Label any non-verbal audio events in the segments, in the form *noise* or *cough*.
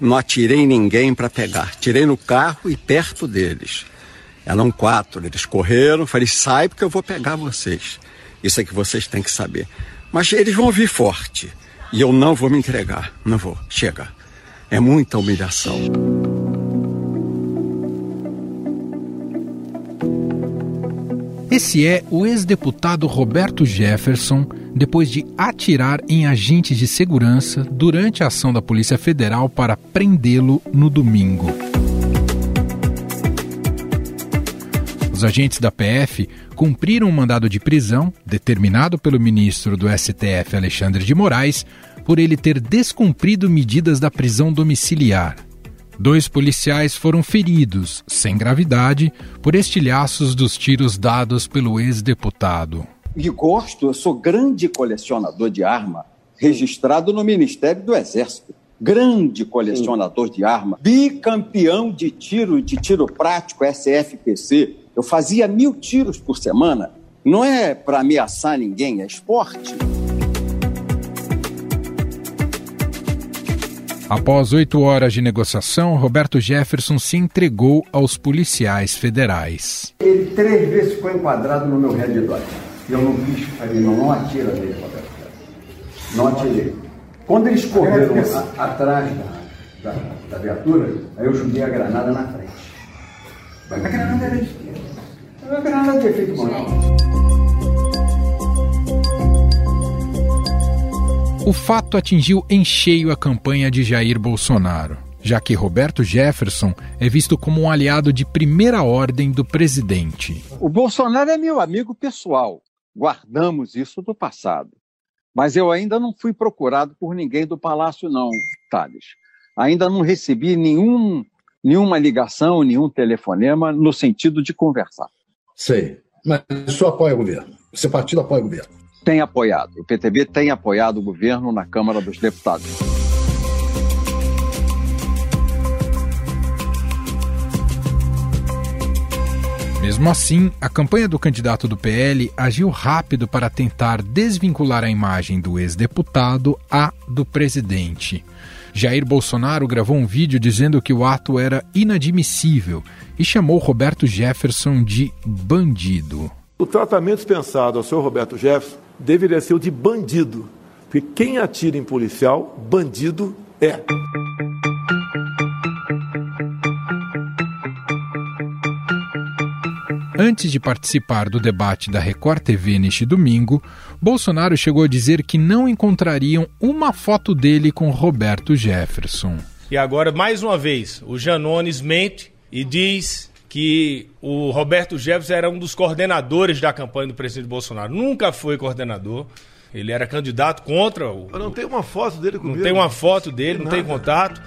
Não atirei ninguém para pegar. Tirei no carro e perto deles. Eram quatro. Eles correram. Falei, sai porque eu vou pegar vocês. Isso é que vocês têm que saber. Mas eles vão vir forte. E eu não vou me entregar. Não vou. Chega. É muita humilhação. Esse é o ex-deputado Roberto Jefferson, depois de atirar em agentes de segurança durante a ação da Polícia Federal para prendê-lo no domingo. Os agentes da PF cumpriram um mandado de prisão determinado pelo ministro do STF Alexandre de Moraes por ele ter descumprido medidas da prisão domiciliar. Dois policiais foram feridos, sem gravidade, por estilhaços dos tiros dados pelo ex-deputado. E gosto, eu sou grande colecionador de arma, registrado no Ministério do Exército. Grande colecionador de arma, bicampeão de tiro, de tiro prático, SFPC. Eu fazia mil tiros por semana. Não é para ameaçar ninguém, é esporte. Após oito horas de negociação, Roberto Jefferson se entregou aos policiais federais. Ele três vezes ficou enquadrado no meu red dot. Eu não quis, falei, não, não atira nele, Roberto. Não atirei. Quando eles correram a, atrás da, da, da, viatura, aí eu joguei a granada na frente. Mas a granada era de esquerda. A granada de efeito manual. O fato atingiu em cheio a campanha de Jair Bolsonaro, já que Roberto Jefferson é visto como um aliado de primeira ordem do presidente. O Bolsonaro é meu amigo pessoal. Guardamos isso do passado. Mas eu ainda não fui procurado por ninguém do palácio, não, Thales. Ainda não recebi nenhum, nenhuma ligação, nenhum telefonema no sentido de conversar. Sei. Mas o senhor apoia o governo? O seu partido apoia o governo? tem apoiado. O PTB tem apoiado o governo na Câmara dos Deputados. Mesmo assim, a campanha do candidato do PL agiu rápido para tentar desvincular a imagem do ex-deputado à do presidente. Jair Bolsonaro gravou um vídeo dizendo que o ato era inadmissível e chamou Roberto Jefferson de bandido. O tratamento dispensado ao senhor Roberto Jefferson deveria ser o de bandido. Porque quem atira em policial, bandido é. Antes de participar do debate da Record TV neste domingo, Bolsonaro chegou a dizer que não encontrariam uma foto dele com Roberto Jefferson. E agora, mais uma vez, o Janones mente e diz que o Roberto Jefferson era um dos coordenadores da campanha do presidente Bolsonaro. Nunca foi coordenador. Ele era candidato contra o. Eu não tem uma foto dele comigo. Não tem uma foto dele, não, não tem contato.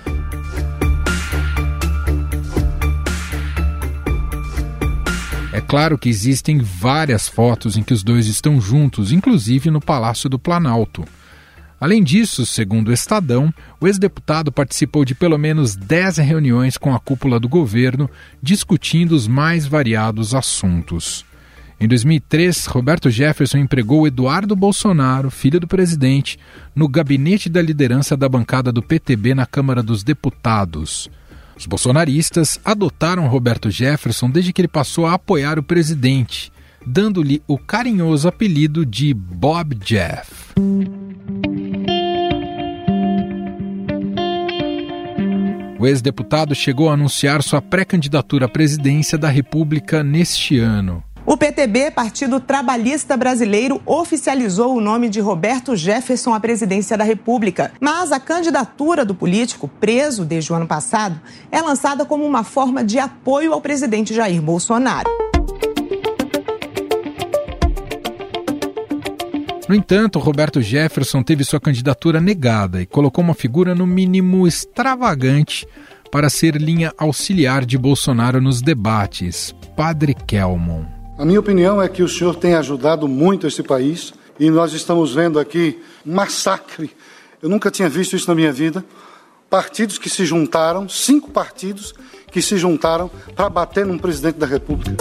É claro que existem várias fotos em que os dois estão juntos, inclusive no Palácio do Planalto. Além disso, segundo o Estadão, o ex-deputado participou de pelo menos 10 reuniões com a cúpula do governo, discutindo os mais variados assuntos. Em 2003, Roberto Jefferson empregou Eduardo Bolsonaro, filho do presidente, no gabinete da liderança da bancada do PTB na Câmara dos Deputados. Os bolsonaristas adotaram Roberto Jefferson desde que ele passou a apoiar o presidente, dando-lhe o carinhoso apelido de Bob Jeff. O ex-deputado chegou a anunciar sua pré-candidatura à presidência da República neste ano. O PTB, Partido Trabalhista Brasileiro, oficializou o nome de Roberto Jefferson à presidência da República. Mas a candidatura do político, preso desde o ano passado, é lançada como uma forma de apoio ao presidente Jair Bolsonaro. No entanto, Roberto Jefferson teve sua candidatura negada e colocou uma figura no mínimo extravagante para ser linha auxiliar de Bolsonaro nos debates, Padre Kelmon. A minha opinião é que o senhor tem ajudado muito esse país e nós estamos vendo aqui um massacre. Eu nunca tinha visto isso na minha vida. Partidos que se juntaram, cinco partidos que se juntaram para bater num presidente da República.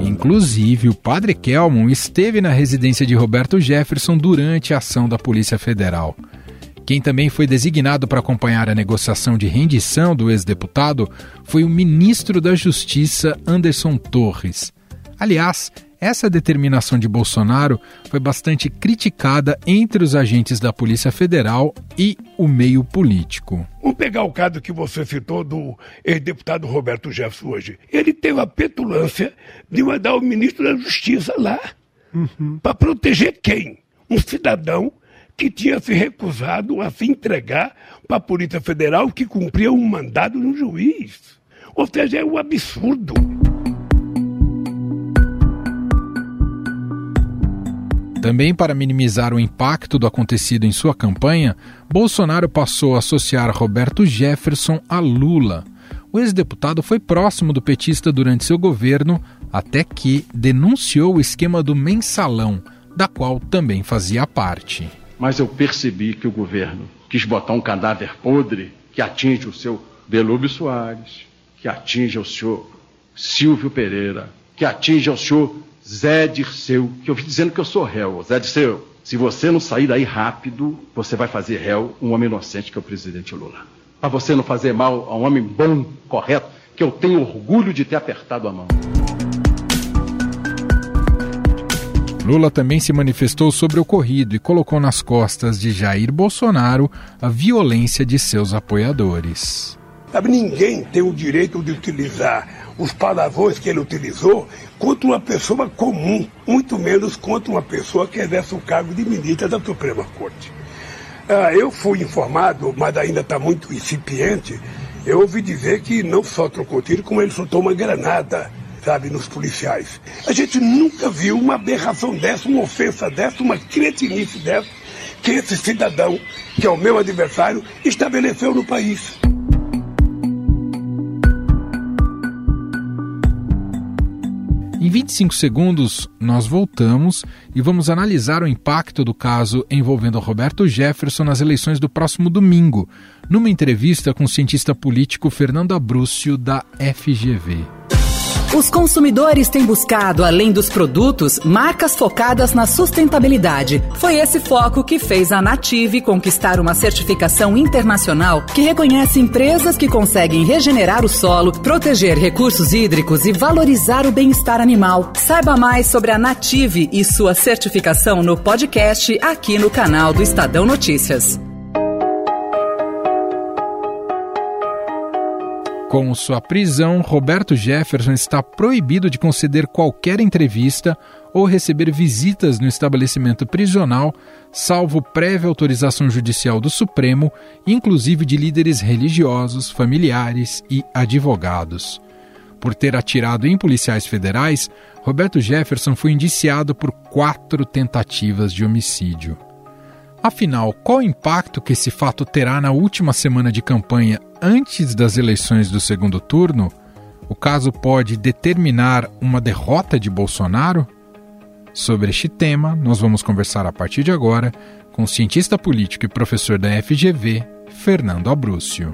Inclusive, o padre Kelmon esteve na residência de Roberto Jefferson durante a ação da Polícia Federal. Quem também foi designado para acompanhar a negociação de rendição do ex-deputado foi o ministro da Justiça, Anderson Torres. Aliás, essa determinação de Bolsonaro foi bastante criticada entre os agentes da Polícia Federal e o meio político. Vamos pegar o caso que você citou do ex-deputado Roberto Jefferson hoje. Ele teve a petulância de mandar o ministro da Justiça lá uhum. para proteger quem? Um cidadão que tinha se recusado a se entregar para a Polícia Federal que cumpria um mandado de um juiz. Ou seja, é um absurdo. Também para minimizar o impacto do acontecido em sua campanha, Bolsonaro passou a associar Roberto Jefferson a Lula. O ex-deputado foi próximo do petista durante seu governo, até que denunciou o esquema do mensalão, da qual também fazia parte mas eu percebi que o governo quis botar um cadáver podre que atinge o seu Belúbio Soares, que atinge o senhor Silvio Pereira, que atinge o senhor Zé Dirceu, que eu vi dizendo que eu sou réu. Zé Dirceu, se você não sair daí rápido, você vai fazer réu um homem inocente que é o presidente Lula. Para você não fazer mal a um homem bom, correto, que eu tenho orgulho de ter apertado a mão. Lula também se manifestou sobre o ocorrido e colocou nas costas de Jair Bolsonaro a violência de seus apoiadores. Ninguém tem o direito de utilizar os palavrões que ele utilizou contra uma pessoa comum, muito menos contra uma pessoa que exerce o cargo de ministra da Suprema Corte. Ah, eu fui informado, mas ainda está muito incipiente, eu ouvi dizer que não só trocou tiro, como ele soltou uma granada sabe, nos policiais. A gente nunca viu uma aberração dessa, uma ofensa dessa, uma cretinice dessa, que esse cidadão, que é o meu adversário, estabeleceu no país. Em 25 segundos, nós voltamos e vamos analisar o impacto do caso envolvendo Roberto Jefferson nas eleições do próximo domingo, numa entrevista com o cientista político Fernando Abrúcio, da FGV. Os consumidores têm buscado, além dos produtos, marcas focadas na sustentabilidade. Foi esse foco que fez a Native conquistar uma certificação internacional que reconhece empresas que conseguem regenerar o solo, proteger recursos hídricos e valorizar o bem-estar animal. Saiba mais sobre a Native e sua certificação no podcast aqui no canal do Estadão Notícias. Com sua prisão, Roberto Jefferson está proibido de conceder qualquer entrevista ou receber visitas no estabelecimento prisional, salvo prévia autorização judicial do Supremo, inclusive de líderes religiosos, familiares e advogados. Por ter atirado em policiais federais, Roberto Jefferson foi indiciado por quatro tentativas de homicídio. Afinal, qual o impacto que esse fato terá na última semana de campanha antes das eleições do segundo turno? O caso pode determinar uma derrota de Bolsonaro? Sobre este tema, nós vamos conversar a partir de agora com o cientista político e professor da FGV, Fernando Abrúcio.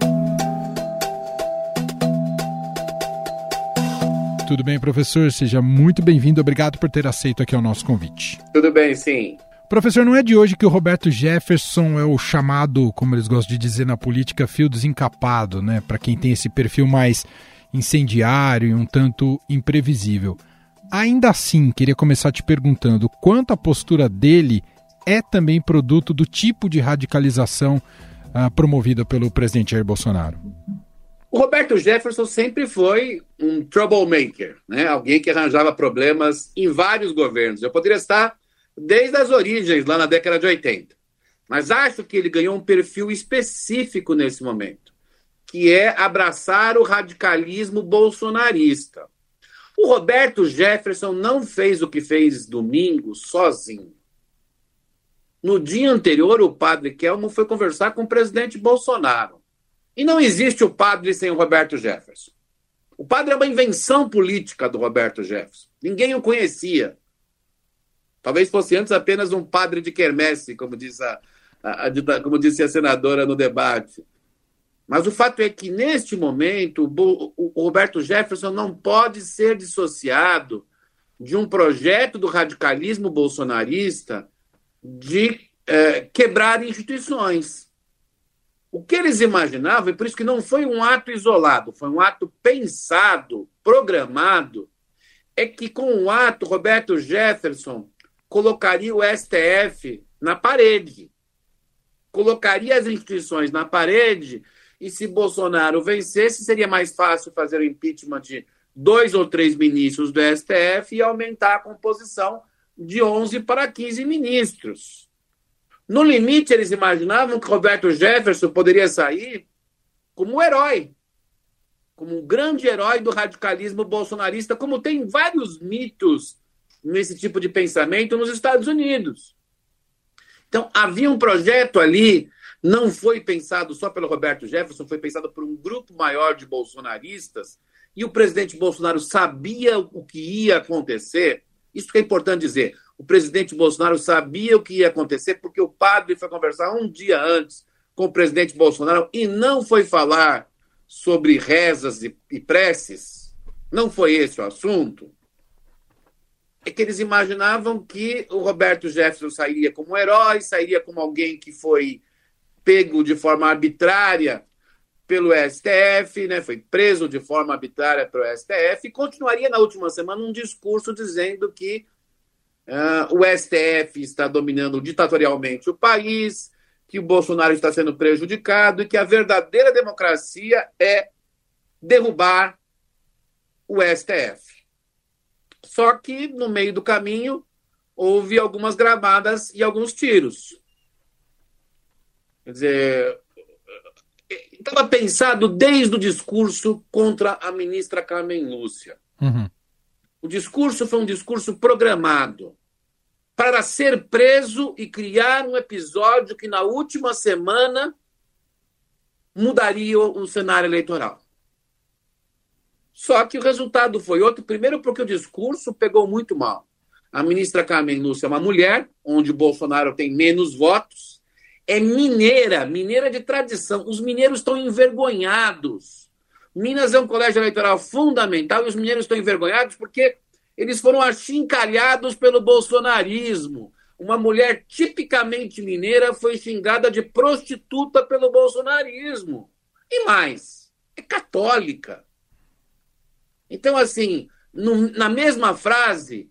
Tudo bem, professor? Seja muito bem-vindo. Obrigado por ter aceito aqui o nosso convite. Tudo bem, sim. Professor, não é de hoje que o Roberto Jefferson é o chamado, como eles gostam de dizer na política, fio desencapado, né? Para quem tem esse perfil mais incendiário e um tanto imprevisível. Ainda assim, queria começar te perguntando quanto a postura dele é também produto do tipo de radicalização uh, promovida pelo presidente Jair Bolsonaro. O Roberto Jefferson sempre foi um troublemaker, né? alguém que arranjava problemas em vários governos. Eu poderia estar desde as origens, lá na década de 80. Mas acho que ele ganhou um perfil específico nesse momento, que é abraçar o radicalismo bolsonarista. O Roberto Jefferson não fez o que fez domingo sozinho. No dia anterior, o padre Kelmo foi conversar com o presidente Bolsonaro. E não existe o padre sem o Roberto Jefferson. O padre é uma invenção política do Roberto Jefferson. Ninguém o conhecia. Talvez fosse antes apenas um padre de quermesse, como, diz a, a, a, como disse a senadora no debate. Mas o fato é que, neste momento, o, o Roberto Jefferson não pode ser dissociado de um projeto do radicalismo bolsonarista de é, quebrar instituições. O que eles imaginavam, e por isso que não foi um ato isolado, foi um ato pensado, programado, é que com o ato Roberto Jefferson colocaria o STF na parede, colocaria as instituições na parede, e se Bolsonaro vencesse, seria mais fácil fazer o impeachment de dois ou três ministros do STF e aumentar a composição de 11 para 15 ministros. No limite, eles imaginavam que Roberto Jefferson poderia sair como um herói, como um grande herói do radicalismo bolsonarista, como tem vários mitos nesse tipo de pensamento nos Estados Unidos. Então, havia um projeto ali, não foi pensado só pelo Roberto Jefferson, foi pensado por um grupo maior de bolsonaristas, e o presidente Bolsonaro sabia o que ia acontecer. Isso que é importante dizer. O presidente Bolsonaro sabia o que ia acontecer porque o padre foi conversar um dia antes com o presidente Bolsonaro e não foi falar sobre rezas e, e preces. Não foi esse o assunto. É que eles imaginavam que o Roberto Jefferson sairia como herói, sairia como alguém que foi pego de forma arbitrária pelo STF, né, foi preso de forma arbitrária pelo STF, e continuaria na última semana um discurso dizendo que Uh, o STF está dominando ditatorialmente o país, que o Bolsonaro está sendo prejudicado e que a verdadeira democracia é derrubar o STF. Só que no meio do caminho houve algumas gravadas e alguns tiros. Quer dizer, estava pensado desde o discurso contra a ministra Carmen Lúcia. Uhum. O discurso foi um discurso programado para ser preso e criar um episódio que na última semana mudaria o cenário eleitoral. Só que o resultado foi outro. Primeiro, porque o discurso pegou muito mal. A ministra Carmen Lúcia é uma mulher, onde o Bolsonaro tem menos votos, é mineira, mineira de tradição. Os mineiros estão envergonhados Minas é um colégio eleitoral fundamental e os mineiros estão envergonhados porque eles foram achincalhados pelo bolsonarismo. Uma mulher tipicamente mineira foi xingada de prostituta pelo bolsonarismo. E mais, é católica. Então, assim, no, na mesma frase,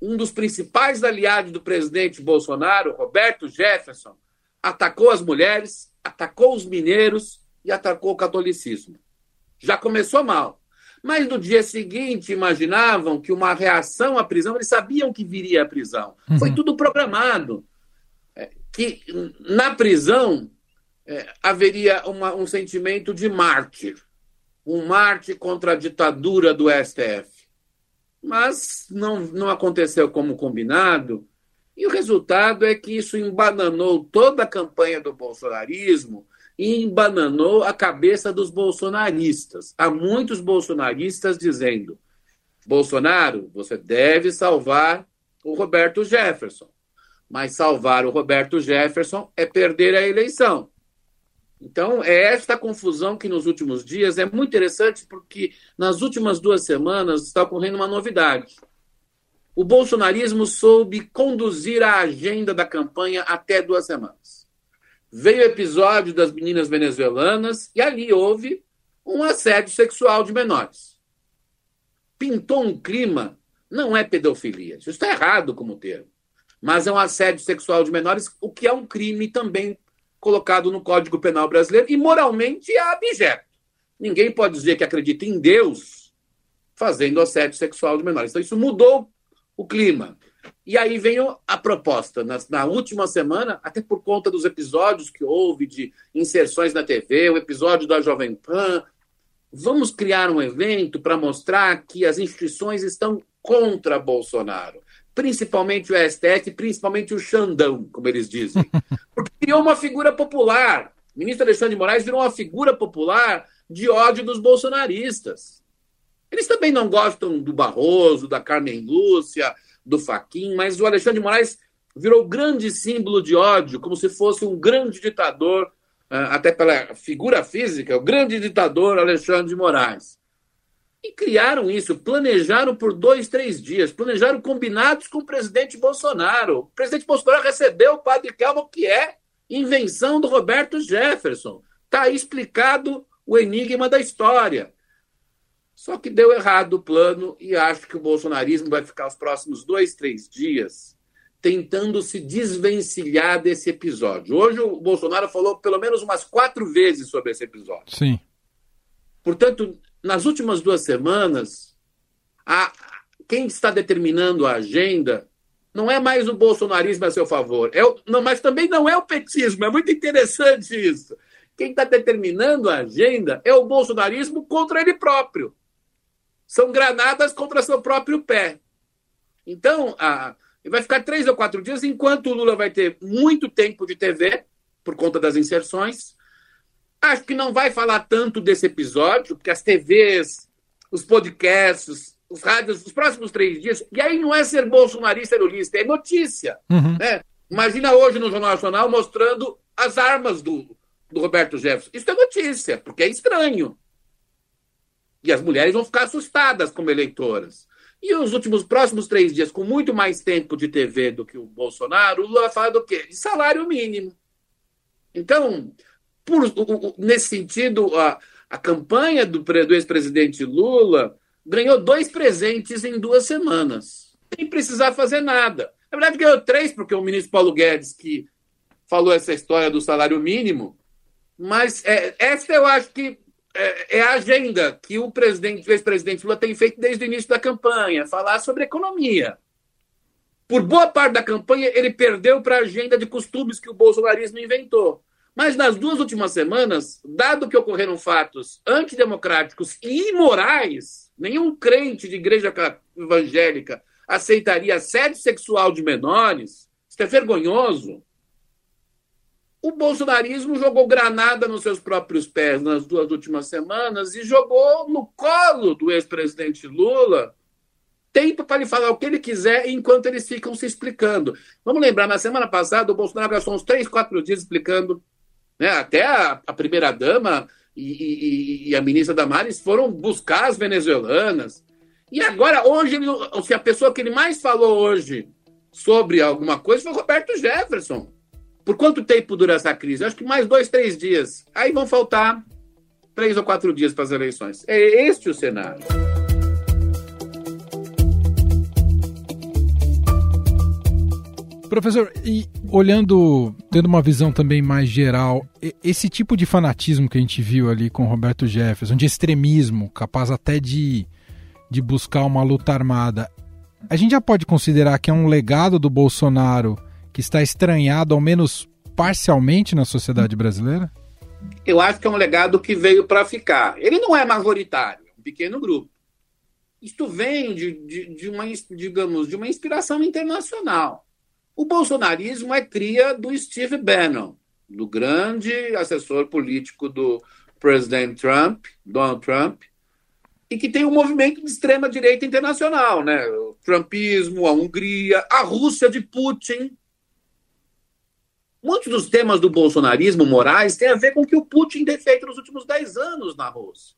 um dos principais aliados do presidente Bolsonaro, Roberto Jefferson, atacou as mulheres, atacou os mineiros e atacou o catolicismo já começou mal. Mas no dia seguinte imaginavam que uma reação à prisão, eles sabiam que viria a prisão. Uhum. Foi tudo programado. É, que na prisão é, haveria uma, um sentimento de mártir um mártir contra a ditadura do STF. Mas não, não aconteceu como combinado, e o resultado é que isso embananou toda a campanha do bolsonarismo e embananou a cabeça dos bolsonaristas. Há muitos bolsonaristas dizendo: Bolsonaro, você deve salvar o Roberto Jefferson. Mas salvar o Roberto Jefferson é perder a eleição. Então, é esta confusão que nos últimos dias é muito interessante, porque nas últimas duas semanas está ocorrendo uma novidade. O bolsonarismo soube conduzir a agenda da campanha até duas semanas veio o episódio das meninas venezuelanas e ali houve um assédio sexual de menores. Pintou um clima, não é pedofilia, isso está errado como termo, mas é um assédio sexual de menores, o que é um crime também colocado no Código Penal brasileiro e moralmente é abjeto. Ninguém pode dizer que acredita em Deus fazendo assédio sexual de menores. Então isso mudou o clima. E aí veio a proposta, na, na, última semana, até por conta dos episódios que houve de inserções na TV, o episódio da Jovem Pan, vamos criar um evento para mostrar que as instituições estão contra Bolsonaro, principalmente o STF, principalmente o Xandão, como eles dizem. *laughs* Porque criou uma figura popular. O ministro Alexandre de Moraes virou uma figura popular de ódio dos bolsonaristas. Eles também não gostam do Barroso, da Carmen Lúcia, do Faquin, mas o Alexandre de Moraes virou grande símbolo de ódio, como se fosse um grande ditador, ah, até pela figura física, o grande ditador Alexandre de Moraes. E criaram isso, planejaram por dois, três dias, planejaram combinados com o presidente Bolsonaro. O presidente Bolsonaro recebeu o padre Kelmo, que é invenção do Roberto Jefferson. Está aí explicado o enigma da história. Só que deu errado o plano e acho que o bolsonarismo vai ficar os próximos dois, três dias tentando se desvencilhar desse episódio. Hoje o Bolsonaro falou pelo menos umas quatro vezes sobre esse episódio. Sim. Portanto, nas últimas duas semanas, a, quem está determinando a agenda não é mais o bolsonarismo a seu favor, é o, não, mas também não é o petismo. É muito interessante isso. Quem está determinando a agenda é o bolsonarismo contra ele próprio. São granadas contra seu próprio pé. Então, a, vai ficar três ou quatro dias, enquanto o Lula vai ter muito tempo de TV, por conta das inserções. Acho que não vai falar tanto desse episódio, porque as TVs, os podcasts, os rádios, os próximos três dias. E aí não é ser bolsonarista e lulista, é notícia. Uhum. Né? Imagina hoje no Jornal Nacional mostrando as armas do, do Roberto Jefferson. Isso é notícia, porque é estranho. E as mulheres vão ficar assustadas como eleitoras. E os últimos próximos três dias, com muito mais tempo de TV do que o Bolsonaro, o Lula fala do quê? De salário mínimo. Então, por, nesse sentido, a, a campanha do, do ex-presidente Lula ganhou dois presentes em duas semanas, sem precisar fazer nada. Na verdade, ganhou três, porque o ministro Paulo Guedes, que falou essa história do salário mínimo, mas é, essa eu acho que é, é, a agenda que o presidente, o ex-presidente Lula tem feito desde o início da campanha, falar sobre economia. Por boa parte da campanha, ele perdeu para a agenda de costumes que o bolsonarismo inventou. Mas nas duas últimas semanas, dado que ocorreram fatos antidemocráticos e imorais, nenhum crente de igreja evangélica aceitaria assédio sexual de menores, isso é vergonhoso o bolsonarismo jogou granada nos seus próprios pés nas duas últimas semanas e jogou no colo do ex-presidente Lula tempo para ele falar o que ele quiser enquanto eles ficam se explicando. Vamos lembrar, na semana passada, o Bolsonaro gastou uns três, quatro dias explicando, né, até a, a primeira-dama e, e, e, a ministra Damares foram buscar as venezuelanas. E agora, hoje, se a pessoa que ele mais falou hoje sobre alguma coisa foi o Roberto Jefferson. Por quanto tempo dura essa crise? acho que mais dois, três dias. Aí vão faltar três ou quatro dias para as eleições. É este o cenário. Professor, e olhando, tendo uma visão também mais geral, esse tipo de fanatismo que a gente viu ali com Roberto Jefferson, de extremismo, capaz até de, de buscar uma luta armada, a gente já pode considerar que é um legado do Bolsonaro que está estranhado, ao menos parcialmente, na sociedade brasileira? Eu acho que é um legado que veio para ficar. Ele não é majoritário, é um pequeno grupo. Isto vem de, de, de, uma, digamos, de uma inspiração internacional. O bolsonarismo é cria do Steve Bannon, do grande assessor político do presidente Trump, Donald Trump, e que tem um movimento de extrema direita internacional, né? O trumpismo, a Hungria, a Rússia de Putin, Muitos dos temas do bolsonarismo morais têm a ver com o que o Putin tem feito nos últimos dez anos na Rússia.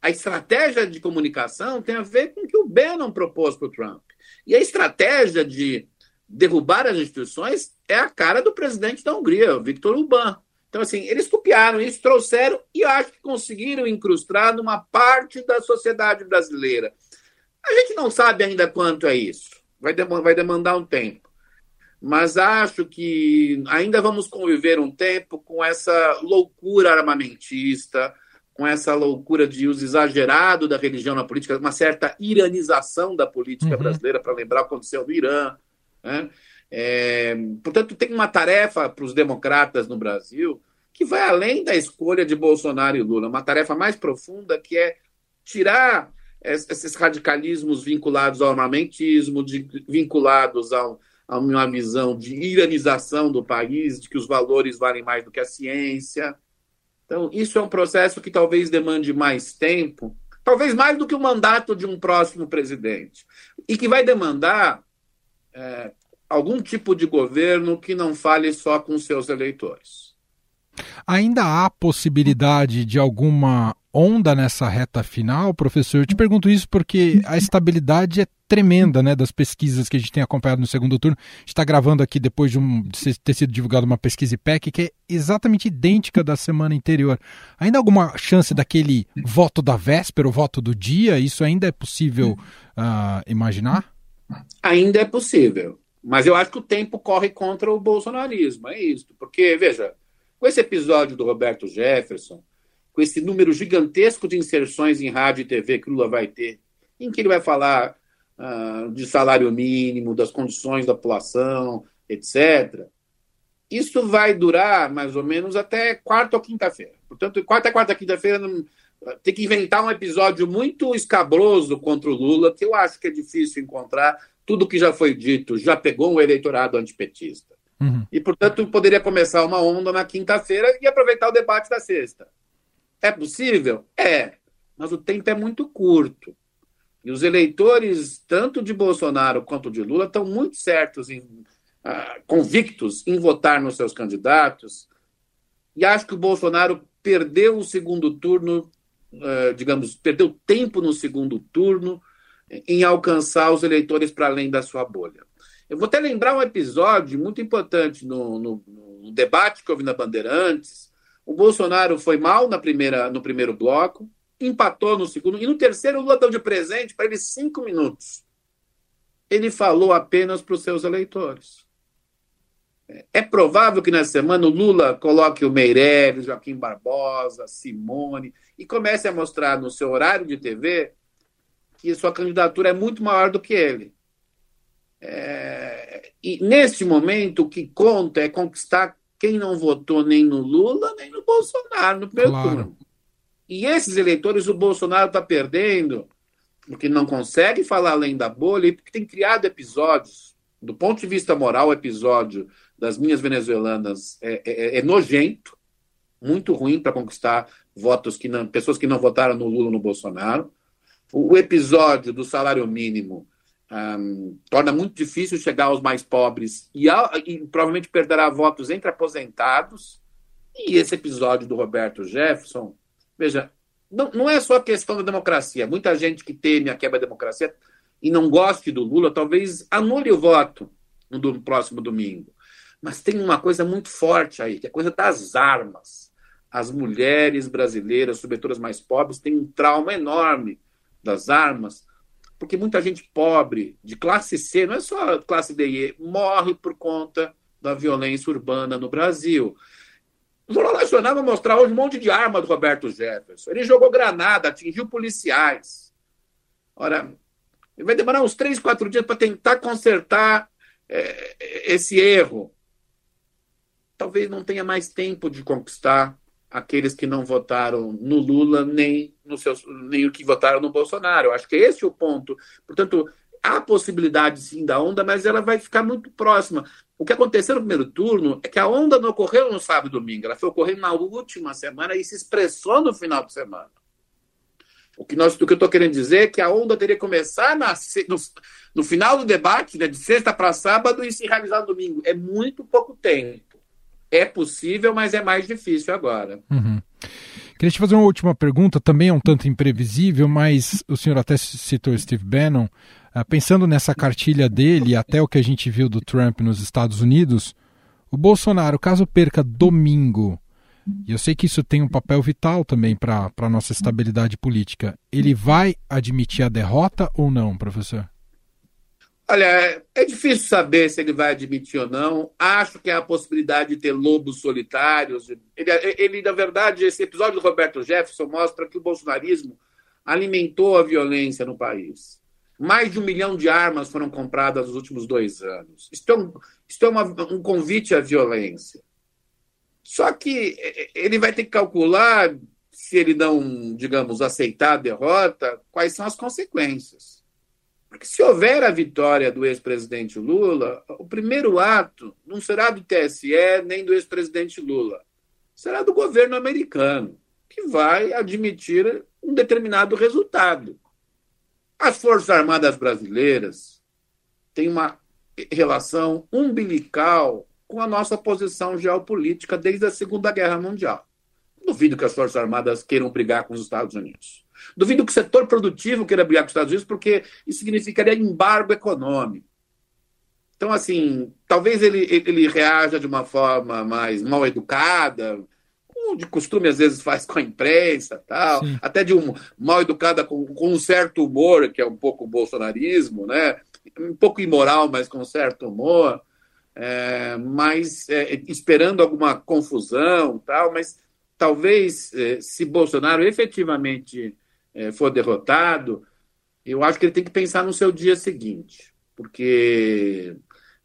A estratégia de comunicação tem a ver com o que o Bannon propôs para o Trump. E a estratégia de derrubar as instituições é a cara do presidente da Hungria, Viktor Orbán. Então, assim, eles copiaram isso, trouxeram e acho que conseguiram incrustar numa parte da sociedade brasileira. A gente não sabe ainda quanto é isso. Vai, vai demandar um tempo mas acho que ainda vamos conviver um tempo com essa loucura armamentista, com essa loucura de uso exagerado da religião na política, uma certa iranização da política uhum. brasileira, para lembrar o que aconteceu no Irã. Né? É, portanto, tem uma tarefa para os democratas no Brasil que vai além da escolha de Bolsonaro e Lula, uma tarefa mais profunda que é tirar esses radicalismos vinculados ao armamentismo, de, vinculados ao, a uma visão de iranização do país, de que os valores valem mais do que a ciência. Então, isso é um processo que talvez demande mais tempo, talvez mais do que o mandato de um próximo presidente, e que vai demandar é, algum tipo de governo que não fale só com seus eleitores. Ainda há possibilidade de alguma onda nessa reta final, professor? Eu te pergunto isso porque a estabilidade é tremenda, né, das pesquisas que a gente tem acompanhado no segundo turno. Está gravando aqui depois de, um, de ter sido divulgada uma pesquisa IPEC que é exatamente idêntica da semana anterior. Ainda alguma chance daquele voto da véspera, o voto do dia? Isso ainda é possível uh, imaginar? Ainda é possível. Mas eu acho que o tempo corre contra o bolsonarismo, é isso. Porque, veja, com esse episódio do Roberto Jefferson, com esse número gigantesco de inserções em rádio e TV que Lula vai ter, em que ele vai falar uh, de salário mínimo, das condições da população, etc. Isso vai durar mais ou menos até quarta ou quinta-feira. Portanto, quarta, quarta, quinta-feira tem que inventar um episódio muito escabroso contra o Lula, que eu acho que é difícil encontrar. Tudo que já foi dito já pegou um eleitorado antipetista. Uhum. E, portanto, poderia começar uma onda na quinta-feira e aproveitar o debate da sexta. É possível? É, mas o tempo é muito curto. E os eleitores, tanto de Bolsonaro quanto de Lula, estão muito certos, em, uh, convictos em votar nos seus candidatos. E acho que o Bolsonaro perdeu o segundo turno, digamos, perdeu tempo no segundo turno em alcançar os eleitores para além da sua bolha. Eu vou até lembrar um episódio muito importante no, no, no debate que houve na Bandeirantes, o Bolsonaro foi mal na primeira, no primeiro bloco, empatou no segundo, e no terceiro o Lula deu de presente para ele cinco minutos. Ele falou apenas para os seus eleitores. É provável que nessa semana o Lula coloque o Meirelles, Joaquim Barbosa, Simone e comece a mostrar no seu horário de TV que sua candidatura é muito maior do que ele. É... E neste momento o que conta é conquistar quem não votou nem no Lula, nem no Bolsonaro no primeiro claro. turno. E esses eleitores o Bolsonaro está perdendo porque não consegue falar além da bolha e porque tem criado episódios. Do ponto de vista moral, o episódio das minhas venezuelanas é, é, é nojento, muito ruim para conquistar votos que não, pessoas que não votaram no Lula no Bolsonaro. O, o episódio do salário mínimo um, torna muito difícil chegar aos mais pobres e, e, provavelmente perderá votos entre aposentados. E esse episódio do Roberto Jefferson, veja, não, não é só a questão da democracia. Muita gente que teme a quebra da democracia e não goste do Lula, talvez anule o voto no, no próximo domingo. Mas tem uma coisa muito forte aí, que é a coisa das armas. As mulheres brasileiras, sobretudo as mais pobres, têm um trauma enorme das armas porque muita gente pobre, de classe C, não é só classe D e E, morre por conta da violência urbana no Brasil. O Jornal Nacional vai mostrar hoje um monte de arma do Roberto Jefferson. Ele jogou granada, atingiu policiais. Ora, vai demorar uns três, quatro dias para tentar consertar é, esse erro. Talvez não tenha mais tempo de conquistar aqueles que não votaram no Lula nem, no seus, nem o que votaram no Bolsonaro. Acho que esse é o ponto. Portanto, há possibilidade sim da onda, mas ela vai ficar muito próxima. O que aconteceu no primeiro turno é que a onda não ocorreu no sábado e domingo, ela foi ocorrendo na última semana e se expressou no final de semana. O que, nós, o que eu estou querendo dizer é que a onda teria que começar na, no, no final do debate, né, de sexta para sábado, e se realizar no domingo. É muito pouco tempo. É possível, mas é mais difícil agora. Uhum. Queria te fazer uma última pergunta, também é um tanto imprevisível, mas o senhor até citou Steve Bannon. Uh, pensando nessa cartilha dele até o que a gente viu do Trump nos Estados Unidos, o Bolsonaro, caso perca domingo, e eu sei que isso tem um papel vital também para a nossa estabilidade política, ele vai admitir a derrota ou não, professor? Olha, é difícil saber se ele vai admitir ou não. Acho que há a possibilidade de ter lobos solitários. Ele, ele, na verdade, esse episódio do Roberto Jefferson mostra que o bolsonarismo alimentou a violência no país. Mais de um milhão de armas foram compradas nos últimos dois anos. Isso é um, isso é uma, um convite à violência. Só que ele vai ter que calcular, se ele não, digamos, aceitar a derrota, quais são as consequências. Porque se houver a vitória do ex-presidente Lula, o primeiro ato não será do TSE nem do ex-presidente Lula, será do governo americano, que vai admitir um determinado resultado. As Forças Armadas brasileiras têm uma relação umbilical com a nossa posição geopolítica desde a Segunda Guerra Mundial. Duvido que as Forças Armadas queiram brigar com os Estados Unidos. Duvido que o setor produtivo queira brigar com os Estados Unidos, porque isso significaria embargo econômico. Então, assim, talvez ele, ele reaja de uma forma mais mal educada, como de costume às vezes faz com a imprensa, tal, Sim. até de um mal educada com, com, um certo humor, que é um pouco o bolsonarismo, né? Um pouco imoral, mas com certo humor, é, mas é, esperando alguma confusão, tal, mas talvez é, se Bolsonaro efetivamente for derrotado, eu acho que ele tem que pensar no seu dia seguinte, porque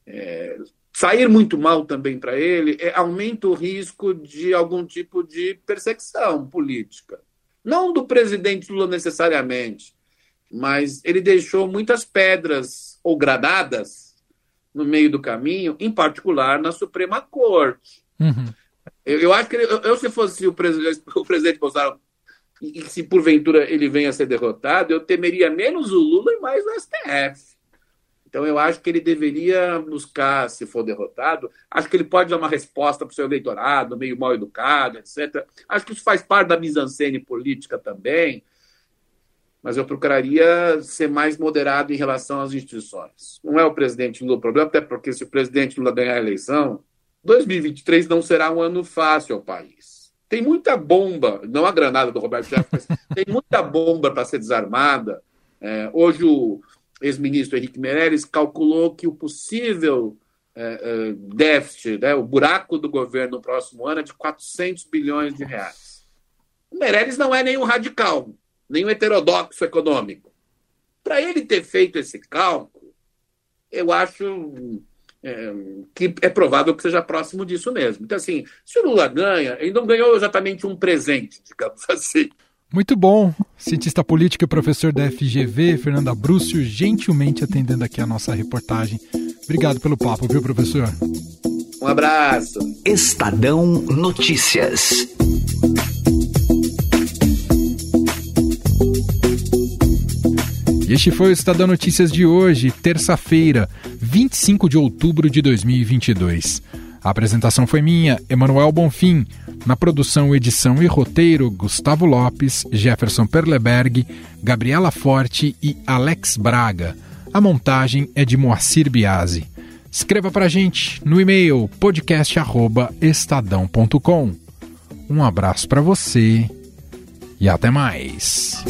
é, sair muito mal também para ele é, aumenta o risco de algum tipo de perseguição política. Não do presidente Lula necessariamente, mas ele deixou muitas pedras ou gradadas no meio do caminho, em particular na Suprema Corte. Uhum. Eu, eu, acho que ele, eu, eu, se fosse o presidente, *laughs* o presidente Bolsonaro e se porventura ele venha a ser derrotado, eu temeria menos o Lula e mais o STF. Então eu acho que ele deveria buscar, se for derrotado, acho que ele pode dar uma resposta para o seu eleitorado, meio mal educado, etc. Acho que isso faz parte da mise-en-scène política também, mas eu procuraria ser mais moderado em relação às instituições. Não é o presidente Lula o problema, até porque se o presidente Lula ganhar a eleição, 2023 não será um ano fácil ao país. Tem muita bomba, não a granada do Roberto Jefferson, *laughs* tem muita bomba para ser desarmada. É, hoje o ex-ministro Henrique Meirelles calculou que o possível é, é, déficit, né, o buraco do governo no próximo ano é de 400 bilhões de reais. O Meirelles não é nenhum radical, nenhum heterodoxo econômico. Para ele ter feito esse cálculo, eu acho é, que é provável que seja próximo disso mesmo. Então, assim, se o Lula ganha, ele não ganhou exatamente um presente, *laughs* digamos assim. Muito bom. Cientista política e professor da FGV, Fernanda Brúcio, gentilmente atendendo aqui a nossa reportagem. Obrigado pelo papo, viu, professor? Um abraço. Estadão Notícias. Este foi o Estadão Notícias de hoje, terça-feira, 25 de outubro de 2022. A apresentação foi minha, Emanuel Bonfim. Na produção, edição e roteiro, Gustavo Lopes, Jefferson Perleberg, Gabriela Forte e Alex Braga. A montagem é de Moacir Biasi. Escreva pra gente no e-mail podcast@estadão.com. Um abraço para você e até mais.